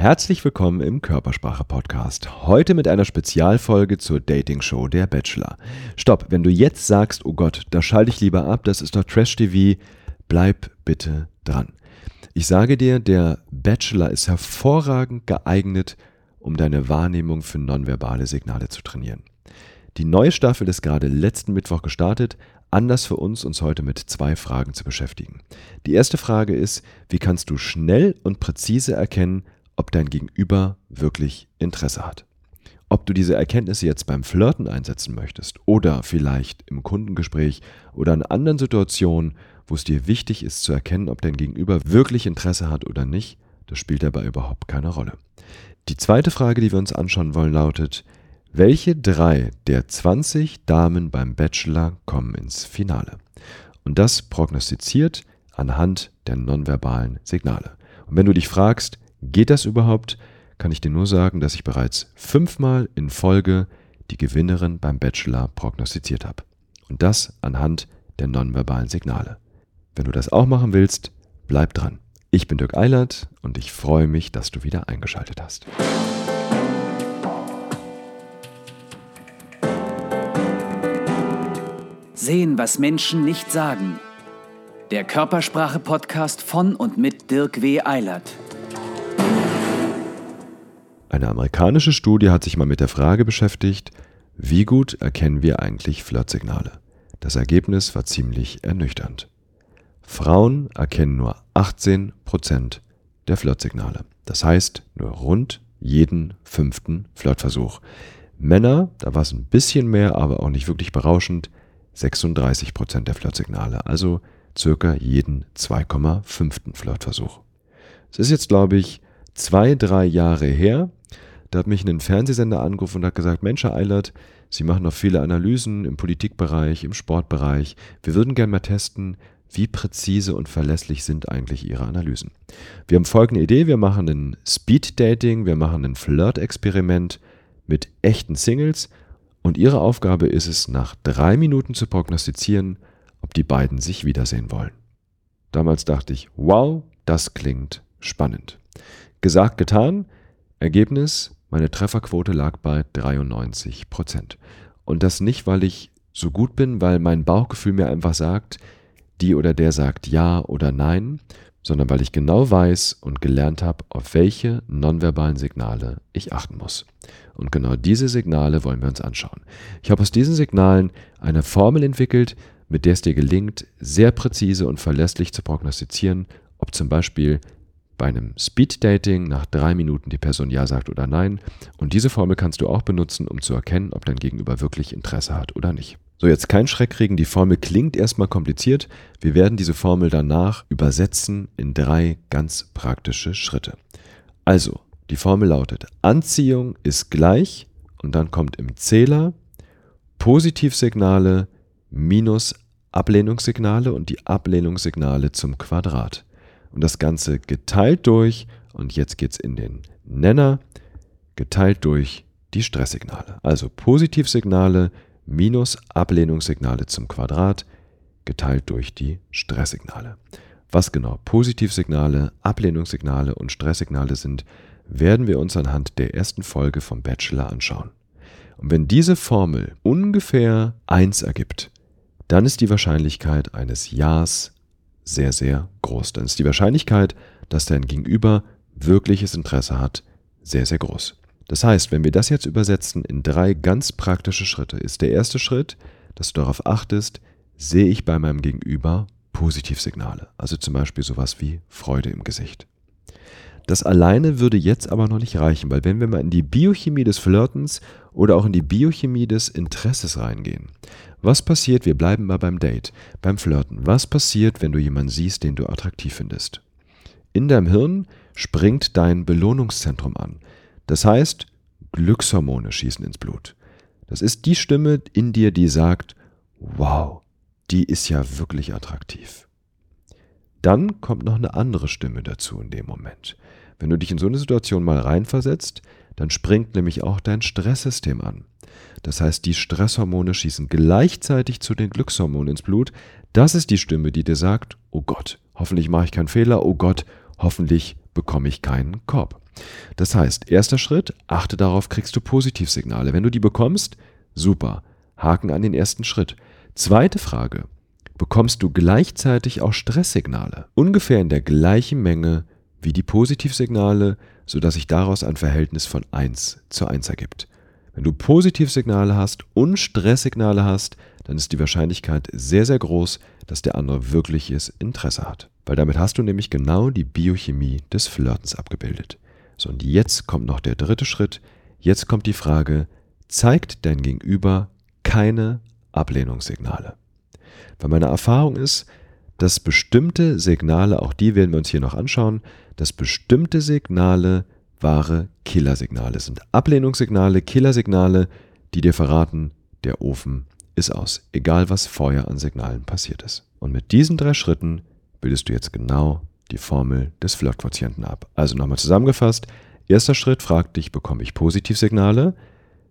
Herzlich willkommen im Körpersprache Podcast. Heute mit einer Spezialfolge zur Dating Show Der Bachelor. Stopp, wenn du jetzt sagst, oh Gott, da schalte ich lieber ab, das ist doch Trash TV, bleib bitte dran. Ich sage dir, der Bachelor ist hervorragend geeignet, um deine Wahrnehmung für nonverbale Signale zu trainieren. Die neue Staffel ist gerade letzten Mittwoch gestartet. Anders für uns, uns heute mit zwei Fragen zu beschäftigen. Die erste Frage ist, wie kannst du schnell und präzise erkennen, ob dein Gegenüber wirklich Interesse hat. Ob du diese Erkenntnisse jetzt beim Flirten einsetzen möchtest oder vielleicht im Kundengespräch oder in anderen Situationen, wo es dir wichtig ist zu erkennen, ob dein Gegenüber wirklich Interesse hat oder nicht, das spielt dabei überhaupt keine Rolle. Die zweite Frage, die wir uns anschauen wollen, lautet, welche drei der 20 Damen beim Bachelor kommen ins Finale? Und das prognostiziert anhand der nonverbalen Signale. Und wenn du dich fragst, Geht das überhaupt? Kann ich dir nur sagen, dass ich bereits fünfmal in Folge die Gewinnerin beim Bachelor prognostiziert habe. Und das anhand der nonverbalen Signale. Wenn du das auch machen willst, bleib dran. Ich bin Dirk Eilert und ich freue mich, dass du wieder eingeschaltet hast. Sehen, was Menschen nicht sagen. Der Körpersprache-Podcast von und mit Dirk W. Eilert. Eine amerikanische Studie hat sich mal mit der Frage beschäftigt, wie gut erkennen wir eigentlich Flirtsignale? Das Ergebnis war ziemlich ernüchternd. Frauen erkennen nur 18% der Flirtsignale. Das heißt, nur rund jeden fünften Flirtversuch. Männer, da war es ein bisschen mehr, aber auch nicht wirklich berauschend, 36% der Flirtsignale, also circa jeden 2,5. Flirtversuch. Es ist jetzt, glaube ich, zwei, drei Jahre her, da hat mich ein Fernsehsender angerufen und hat gesagt, Mensch, Herr Eilert, Sie machen noch viele Analysen im Politikbereich, im Sportbereich. Wir würden gerne mal testen, wie präzise und verlässlich sind eigentlich Ihre Analysen. Wir haben folgende Idee, wir machen ein Speed-Dating, wir machen ein Flirt-Experiment mit echten Singles und Ihre Aufgabe ist es, nach drei Minuten zu prognostizieren, ob die beiden sich wiedersehen wollen. Damals dachte ich, wow, das klingt spannend. Gesagt, getan. Ergebnis, meine Trefferquote lag bei 93 Prozent. Und das nicht, weil ich so gut bin, weil mein Bauchgefühl mir einfach sagt, die oder der sagt ja oder nein, sondern weil ich genau weiß und gelernt habe, auf welche nonverbalen Signale ich achten muss. Und genau diese Signale wollen wir uns anschauen. Ich habe aus diesen Signalen eine Formel entwickelt, mit der es dir gelingt, sehr präzise und verlässlich zu prognostizieren, ob zum Beispiel bei einem Speed-Dating nach drei Minuten die Person Ja sagt oder Nein. Und diese Formel kannst du auch benutzen, um zu erkennen, ob dein Gegenüber wirklich Interesse hat oder nicht. So, jetzt kein Schreck kriegen, die Formel klingt erstmal kompliziert. Wir werden diese Formel danach übersetzen in drei ganz praktische Schritte. Also, die Formel lautet, Anziehung ist gleich und dann kommt im Zähler Positivsignale minus Ablehnungssignale und die Ablehnungssignale zum Quadrat und das Ganze geteilt durch, und jetzt geht es in den Nenner, geteilt durch die Stresssignale. Also Positivsignale minus Ablehnungssignale zum Quadrat geteilt durch die Stresssignale. Was genau Positivsignale, Ablehnungssignale und Stresssignale sind, werden wir uns anhand der ersten Folge vom Bachelor anschauen. Und wenn diese Formel ungefähr 1 ergibt, dann ist die Wahrscheinlichkeit eines Ja's sehr, sehr groß. Dann ist die Wahrscheinlichkeit, dass dein Gegenüber wirkliches Interesse hat, sehr, sehr groß. Das heißt, wenn wir das jetzt übersetzen in drei ganz praktische Schritte, ist der erste Schritt, dass du darauf achtest, sehe ich bei meinem Gegenüber Positivsignale, also zum Beispiel sowas wie Freude im Gesicht. Das alleine würde jetzt aber noch nicht reichen, weil wenn wir mal in die Biochemie des Flirtens oder auch in die Biochemie des Interesses reingehen, was passiert, wir bleiben mal beim Date, beim Flirten, was passiert, wenn du jemanden siehst, den du attraktiv findest? In deinem Hirn springt dein Belohnungszentrum an. Das heißt, Glückshormone schießen ins Blut. Das ist die Stimme in dir, die sagt, wow, die ist ja wirklich attraktiv. Dann kommt noch eine andere Stimme dazu in dem Moment. Wenn du dich in so eine Situation mal reinversetzt, dann springt nämlich auch dein Stresssystem an. Das heißt, die Stresshormone schießen gleichzeitig zu den Glückshormonen ins Blut. Das ist die Stimme, die dir sagt, oh Gott, hoffentlich mache ich keinen Fehler, oh Gott, hoffentlich bekomme ich keinen Korb. Das heißt, erster Schritt, achte darauf, kriegst du Positivsignale. Wenn du die bekommst, super. Haken an den ersten Schritt. Zweite Frage, bekommst du gleichzeitig auch Stresssignale? Ungefähr in der gleichen Menge wie die Positivsignale, sodass sich daraus ein Verhältnis von 1 zu 1 ergibt. Wenn du Positivsignale hast und Stresssignale hast, dann ist die Wahrscheinlichkeit sehr, sehr groß, dass der andere wirkliches Interesse hat. Weil damit hast du nämlich genau die Biochemie des Flirtens abgebildet. So, und jetzt kommt noch der dritte Schritt. Jetzt kommt die Frage, zeigt dein Gegenüber keine Ablehnungssignale? Weil meine Erfahrung ist, dass bestimmte Signale, auch die werden wir uns hier noch anschauen, dass bestimmte Signale wahre Killersignale sind. Ablehnungssignale, Killersignale, die dir verraten, der Ofen ist aus, egal was vorher an Signalen passiert ist. Und mit diesen drei Schritten bildest du jetzt genau die Formel des Flirtquotienten ab. Also nochmal zusammengefasst, erster Schritt fragt dich, bekomme ich Positivsignale?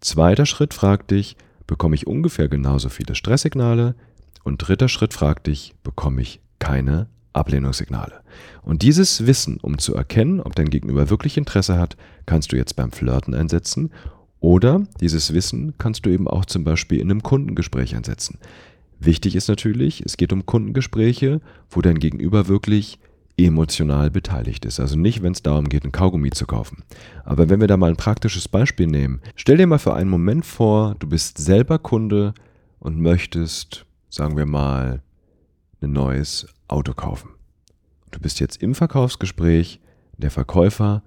Zweiter Schritt fragt dich, bekomme ich ungefähr genauso viele Stresssignale? Und dritter Schritt fragt dich, bekomme ich keine Ablehnungssignale. Und dieses Wissen, um zu erkennen, ob dein Gegenüber wirklich Interesse hat, kannst du jetzt beim Flirten einsetzen. Oder dieses Wissen kannst du eben auch zum Beispiel in einem Kundengespräch einsetzen. Wichtig ist natürlich, es geht um Kundengespräche, wo dein Gegenüber wirklich emotional beteiligt ist. Also nicht, wenn es darum geht, ein Kaugummi zu kaufen. Aber wenn wir da mal ein praktisches Beispiel nehmen, stell dir mal für einen Moment vor, du bist selber Kunde und möchtest, sagen wir mal, ein neues Auto kaufen. Du bist jetzt im Verkaufsgespräch, der Verkäufer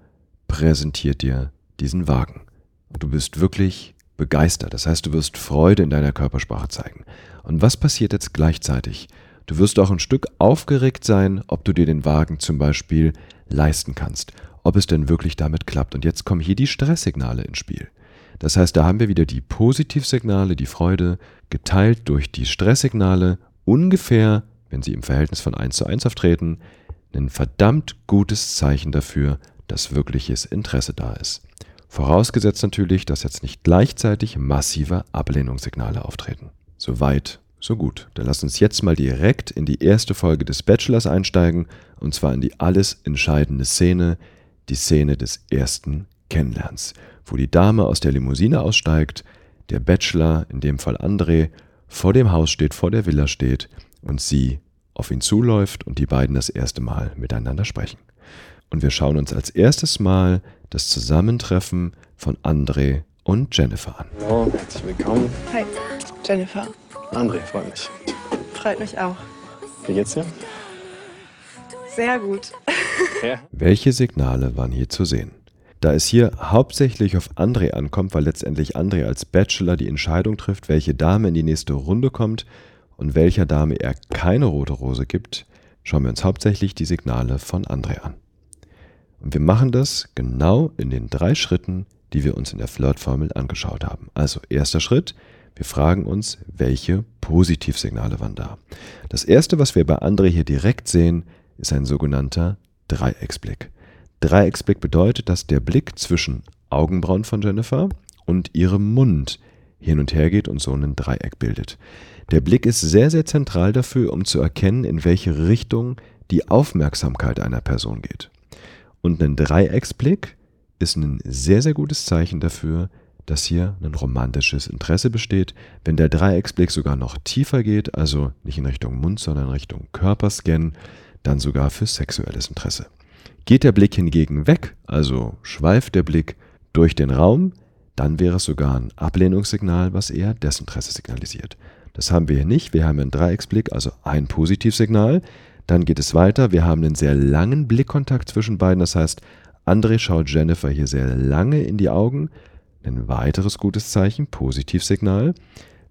präsentiert dir diesen Wagen. Und du bist wirklich begeistert. Das heißt, du wirst Freude in deiner Körpersprache zeigen. Und was passiert jetzt gleichzeitig? Du wirst auch ein Stück aufgeregt sein, ob du dir den Wagen zum Beispiel leisten kannst, ob es denn wirklich damit klappt. Und jetzt kommen hier die Stresssignale ins Spiel. Das heißt, da haben wir wieder die Positivsignale, die Freude, geteilt durch die Stresssignale, ungefähr, wenn sie im Verhältnis von 1 zu 1 auftreten, ein verdammt gutes Zeichen dafür, dass wirkliches Interesse da ist. Vorausgesetzt natürlich, dass jetzt nicht gleichzeitig massive Ablehnungssignale auftreten. Soweit so gut, dann lass uns jetzt mal direkt in die erste Folge des Bachelors einsteigen, und zwar in die alles entscheidende Szene, die Szene des ersten Kennenlernens, wo die Dame aus der Limousine aussteigt, der Bachelor, in dem Fall André, vor dem Haus steht, vor der Villa steht und sie auf ihn zuläuft und die beiden das erste Mal miteinander sprechen. Und wir schauen uns als erstes Mal das Zusammentreffen von André und Jennifer an. Hallo, herzlich willkommen. Hi, Jennifer. André, freut mich. Freut mich auch. Wie geht's dir? Sehr gut. Ja. Welche Signale waren hier zu sehen? Da es hier hauptsächlich auf André ankommt, weil letztendlich André als Bachelor die Entscheidung trifft, welche Dame in die nächste Runde kommt und welcher Dame er keine rote Rose gibt, schauen wir uns hauptsächlich die Signale von André an. Und wir machen das genau in den drei Schritten, die wir uns in der Flirtformel angeschaut haben. Also erster Schritt, wir fragen uns, welche Positivsignale waren da. Das erste, was wir bei André hier direkt sehen, ist ein sogenannter Dreiecksblick. Dreiecksblick bedeutet, dass der Blick zwischen Augenbrauen von Jennifer und ihrem Mund hin und her geht und so ein Dreieck bildet. Der Blick ist sehr, sehr zentral dafür, um zu erkennen, in welche Richtung die Aufmerksamkeit einer Person geht. Und ein Dreiecksblick ist ein sehr, sehr gutes Zeichen dafür, dass hier ein romantisches Interesse besteht. Wenn der Dreiecksblick sogar noch tiefer geht, also nicht in Richtung Mund, sondern in Richtung Körperscan, dann sogar für sexuelles Interesse. Geht der Blick hingegen weg, also schweift der Blick durch den Raum, dann wäre es sogar ein Ablehnungssignal, was eher Desinteresse signalisiert. Das haben wir hier nicht. Wir haben einen Dreiecksblick, also ein Positivsignal. Dann geht es weiter. Wir haben einen sehr langen Blickkontakt zwischen beiden. Das heißt, André schaut Jennifer hier sehr lange in die Augen. Ein weiteres gutes Zeichen, Positivsignal.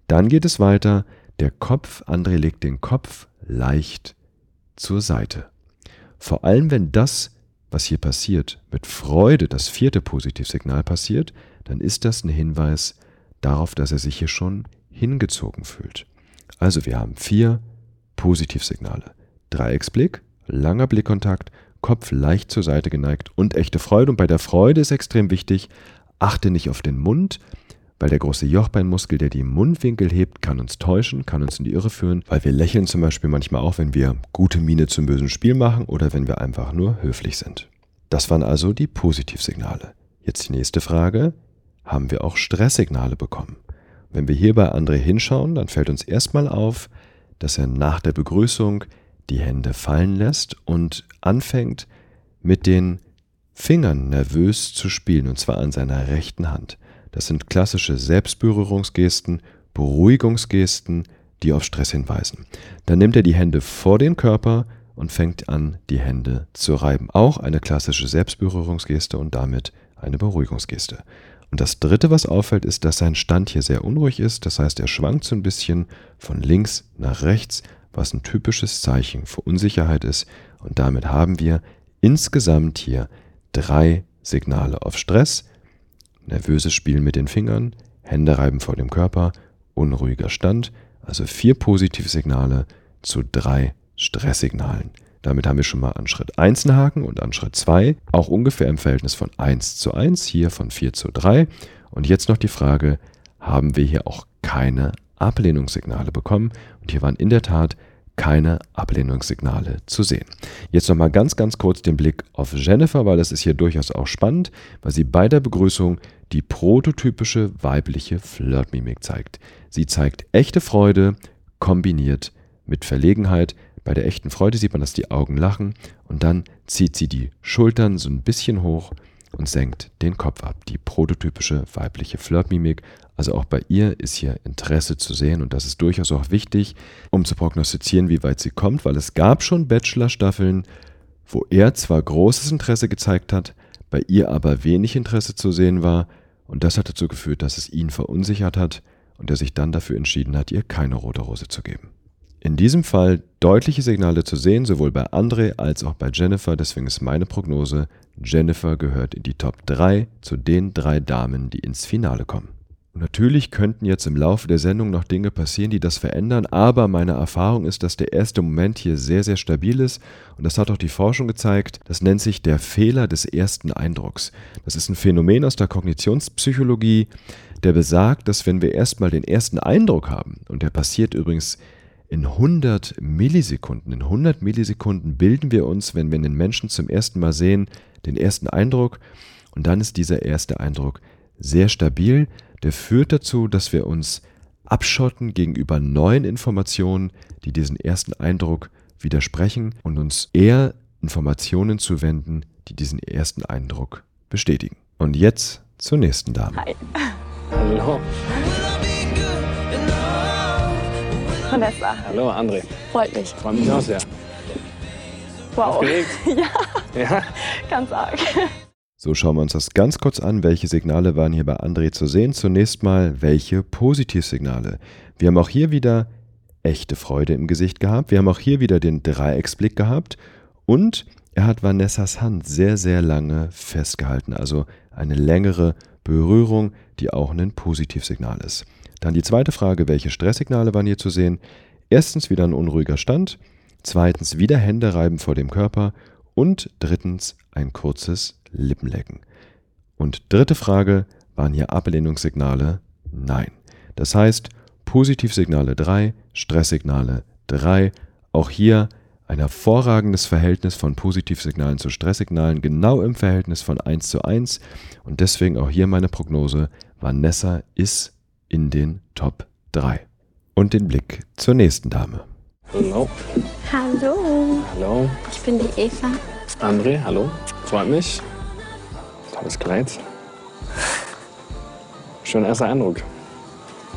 Dann geht es weiter. Der Kopf, André legt den Kopf leicht zur Seite. Vor allem, wenn das, was hier passiert, mit Freude das vierte Positivsignal passiert, dann ist das ein Hinweis darauf, dass er sich hier schon hingezogen fühlt. Also wir haben vier Positivsignale. Dreiecksblick, langer Blickkontakt, Kopf leicht zur Seite geneigt und echte Freude. Und bei der Freude ist extrem wichtig, achte nicht auf den Mund, weil der große Jochbeinmuskel, der die Mundwinkel hebt, kann uns täuschen, kann uns in die Irre führen, weil wir lächeln zum Beispiel manchmal auch, wenn wir gute Miene zum bösen Spiel machen oder wenn wir einfach nur höflich sind. Das waren also die Positivsignale. Jetzt die nächste Frage. Haben wir auch Stresssignale bekommen? Wenn wir hier bei André hinschauen, dann fällt uns erstmal auf, dass er nach der Begrüßung die Hände fallen lässt und anfängt mit den Fingern nervös zu spielen, und zwar an seiner rechten Hand. Das sind klassische Selbstberührungsgesten, Beruhigungsgesten, die auf Stress hinweisen. Dann nimmt er die Hände vor den Körper und fängt an, die Hände zu reiben. Auch eine klassische Selbstberührungsgeste und damit eine Beruhigungsgeste. Und das Dritte, was auffällt, ist, dass sein Stand hier sehr unruhig ist. Das heißt, er schwankt so ein bisschen von links nach rechts, was ein typisches Zeichen für Unsicherheit ist. Und damit haben wir insgesamt hier drei Signale auf Stress. Nervöses Spielen mit den Fingern, Hände reiben vor dem Körper, unruhiger Stand. Also vier positive Signale zu drei Stresssignalen. Damit haben wir schon mal an Schritt 1 einen Haken und an Schritt 2 auch ungefähr im Verhältnis von 1 zu 1, hier von 4 zu 3. Und jetzt noch die Frage, haben wir hier auch keine Ablehnungssignale bekommen? Und hier waren in der Tat keine Ablehnungssignale zu sehen. Jetzt nochmal ganz, ganz kurz den Blick auf Jennifer, weil das ist hier durchaus auch spannend, weil sie bei der Begrüßung die prototypische weibliche Flirtmimik zeigt. Sie zeigt echte Freude kombiniert mit Verlegenheit, bei der echten Freude sieht man, dass die Augen lachen und dann zieht sie die Schultern so ein bisschen hoch und senkt den Kopf ab. Die prototypische weibliche Flirtmimik. Also auch bei ihr ist hier Interesse zu sehen und das ist durchaus auch wichtig, um zu prognostizieren, wie weit sie kommt, weil es gab schon Bachelor-Staffeln, wo er zwar großes Interesse gezeigt hat, bei ihr aber wenig Interesse zu sehen war und das hat dazu geführt, dass es ihn verunsichert hat und er sich dann dafür entschieden hat, ihr keine rote Rose zu geben. In diesem Fall deutliche Signale zu sehen, sowohl bei André als auch bei Jennifer. Deswegen ist meine Prognose, Jennifer gehört in die Top 3 zu den drei Damen, die ins Finale kommen. Und natürlich könnten jetzt im Laufe der Sendung noch Dinge passieren, die das verändern, aber meine Erfahrung ist, dass der erste Moment hier sehr, sehr stabil ist. Und das hat auch die Forschung gezeigt. Das nennt sich der Fehler des ersten Eindrucks. Das ist ein Phänomen aus der Kognitionspsychologie, der besagt, dass wenn wir erstmal den ersten Eindruck haben, und der passiert übrigens in 100 Millisekunden, in 100 Millisekunden bilden wir uns, wenn wir einen Menschen zum ersten Mal sehen, den ersten Eindruck und dann ist dieser erste Eindruck sehr stabil. Der führt dazu, dass wir uns abschotten gegenüber neuen Informationen, die diesen ersten Eindruck widersprechen und uns eher Informationen zuwenden, die diesen ersten Eindruck bestätigen. Und jetzt zur nächsten Dame. Hi. Hallo. Vanessa. Hallo, André. Freut mich. Freut mich auch sehr. Wow. Aufgeregt? Ja, Ja? ganz arg. So schauen wir uns das ganz kurz an. Welche Signale waren hier bei André zu sehen? Zunächst mal, welche Positivsignale? Wir haben auch hier wieder echte Freude im Gesicht gehabt. Wir haben auch hier wieder den Dreiecksblick gehabt. Und er hat Vanessas Hand sehr, sehr lange festgehalten. Also eine längere Berührung, die auch ein Positivsignal ist. Dann die zweite Frage, welche Stresssignale waren hier zu sehen? Erstens wieder ein unruhiger Stand, zweitens wieder Hände reiben vor dem Körper und drittens ein kurzes Lippenlecken. Und dritte Frage, waren hier Ablehnungssignale? Nein. Das heißt, Positivsignale 3, Stresssignale 3, auch hier ein hervorragendes Verhältnis von Positivsignalen zu Stresssignalen, genau im Verhältnis von 1 zu 1. Und deswegen auch hier meine Prognose, Vanessa ist in den Top 3. Und den Blick zur nächsten Dame. Hallo. Hallo, Hallo. ich bin die Eva. André, hallo. Freut mich. Tolles Kleid. Schöner erster Eindruck.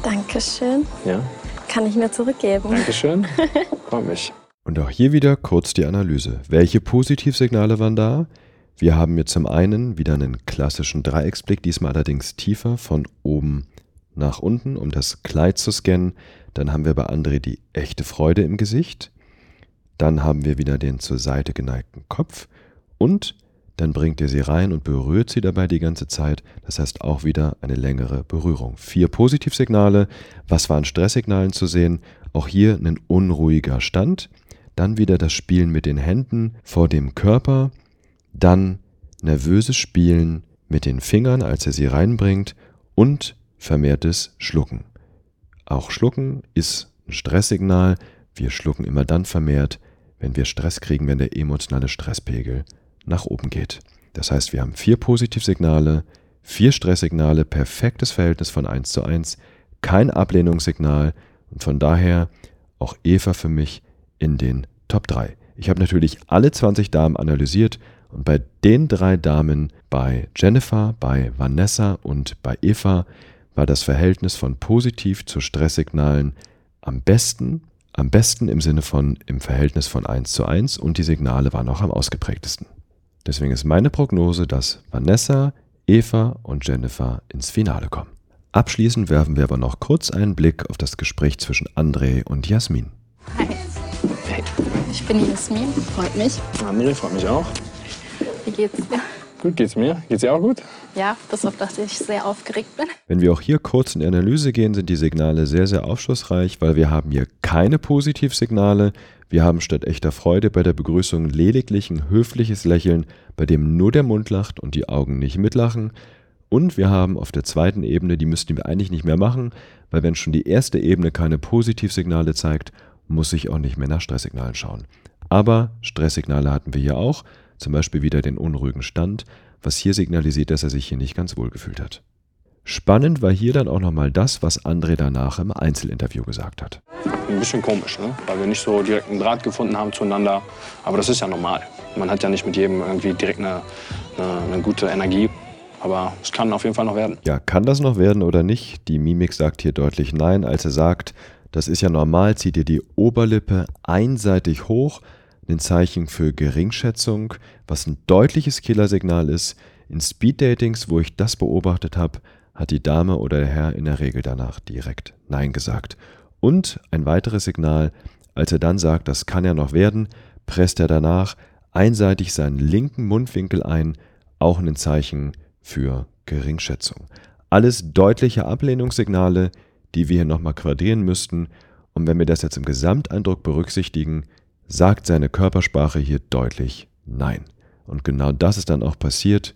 Dankeschön. Ja, Kann ich mir zurückgeben. Dankeschön. Freut mich. Und auch hier wieder kurz die Analyse. Welche Positivsignale waren da? Wir haben hier zum einen wieder einen klassischen Dreiecksblick, diesmal allerdings tiefer von oben nach unten, um das Kleid zu scannen. Dann haben wir bei André die echte Freude im Gesicht. Dann haben wir wieder den zur Seite geneigten Kopf. Und dann bringt er sie rein und berührt sie dabei die ganze Zeit. Das heißt auch wieder eine längere Berührung. Vier Positivsignale. Was war an Stresssignalen zu sehen? Auch hier ein unruhiger Stand. Dann wieder das Spielen mit den Händen vor dem Körper. Dann nervöses Spielen mit den Fingern, als er sie reinbringt. Und vermehrtes Schlucken. Auch Schlucken ist ein Stresssignal. Wir schlucken immer dann vermehrt, wenn wir Stress kriegen, wenn der emotionale Stresspegel nach oben geht. Das heißt, wir haben vier Positivsignale, vier Stresssignale, perfektes Verhältnis von 1 zu 1, kein Ablehnungssignal und von daher auch Eva für mich in den Top 3. Ich habe natürlich alle 20 Damen analysiert und bei den drei Damen, bei Jennifer, bei Vanessa und bei Eva, war das Verhältnis von positiv zu Stresssignalen am besten, am besten im Sinne von im Verhältnis von 1 zu 1 und die Signale waren auch am ausgeprägtesten. Deswegen ist meine Prognose, dass Vanessa, Eva und Jennifer ins Finale kommen. Abschließend werfen wir aber noch kurz einen Blick auf das Gespräch zwischen André und Jasmin. Hi. Ich bin Jasmin, freut mich. André freut mich auch. Wie geht's dir? Gut geht's mir. Geht's dir auch gut? Ja, bis auf dass ich sehr aufgeregt bin. Wenn wir auch hier kurz in die Analyse gehen, sind die Signale sehr, sehr aufschlussreich, weil wir haben hier keine Positivsignale. Wir haben statt echter Freude bei der Begrüßung lediglich ein höfliches Lächeln, bei dem nur der Mund lacht und die Augen nicht mitlachen. Und wir haben auf der zweiten Ebene, die müssten wir eigentlich nicht mehr machen, weil wenn schon die erste Ebene keine Positivsignale zeigt, muss ich auch nicht mehr nach Stresssignalen schauen. Aber Stresssignale hatten wir hier auch, zum Beispiel wieder den unruhigen Stand, was hier signalisiert, dass er sich hier nicht ganz wohl gefühlt hat. Spannend war hier dann auch nochmal das, was André danach im Einzelinterview gesagt hat. Ein bisschen komisch, ne? weil wir nicht so direkt einen Draht gefunden haben zueinander. Aber das ist ja normal. Man hat ja nicht mit jedem irgendwie direkt eine, eine, eine gute Energie. Aber es kann auf jeden Fall noch werden. Ja, kann das noch werden oder nicht? Die Mimik sagt hier deutlich nein, als er sagt, das ist ja normal, zieht ihr die Oberlippe einseitig hoch, ein Zeichen für Geringschätzung, was ein deutliches Killersignal ist. In Speeddatings, wo ich das beobachtet habe, hat die Dame oder der Herr in der Regel danach direkt Nein gesagt. Und ein weiteres Signal, als er dann sagt, das kann ja noch werden, presst er danach einseitig seinen linken Mundwinkel ein, auch ein Zeichen für Geringschätzung. Alles deutliche Ablehnungssignale, die wir hier nochmal quadrieren müssten. Und wenn wir das jetzt im Gesamteindruck berücksichtigen, sagt seine Körpersprache hier deutlich Nein. Und genau das ist dann auch passiert.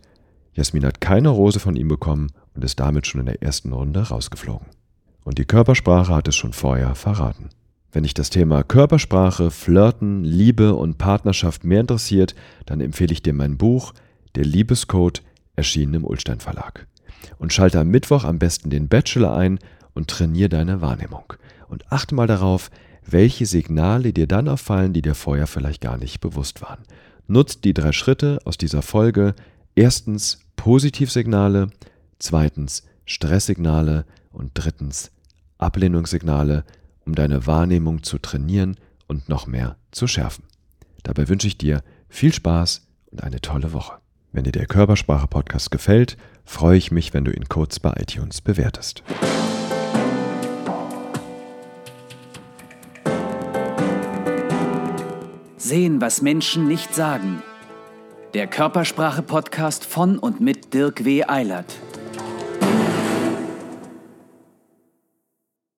Jasmin hat keine Rose von ihm bekommen und ist damit schon in der ersten Runde rausgeflogen. Und die Körpersprache hat es schon vorher verraten. Wenn dich das Thema Körpersprache, Flirten, Liebe und Partnerschaft mehr interessiert, dann empfehle ich dir mein Buch Der Liebescode, erschienen im Ulstein Verlag. Und schalte am Mittwoch am besten den Bachelor ein und trainiere deine Wahrnehmung. Und achte mal darauf, welche Signale dir dann auffallen, die dir vorher vielleicht gar nicht bewusst waren. Nutzt die drei Schritte aus dieser Folge. Erstens Positivsignale, zweitens Stresssignale und drittens Ablehnungssignale, um deine Wahrnehmung zu trainieren und noch mehr zu schärfen. Dabei wünsche ich dir viel Spaß und eine tolle Woche. Wenn dir der Körpersprache-Podcast gefällt, freue ich mich, wenn du ihn kurz bei iTunes bewertest. Sehen, was Menschen nicht sagen. Der Körpersprache-Podcast von und mit Dirk W. Eilert.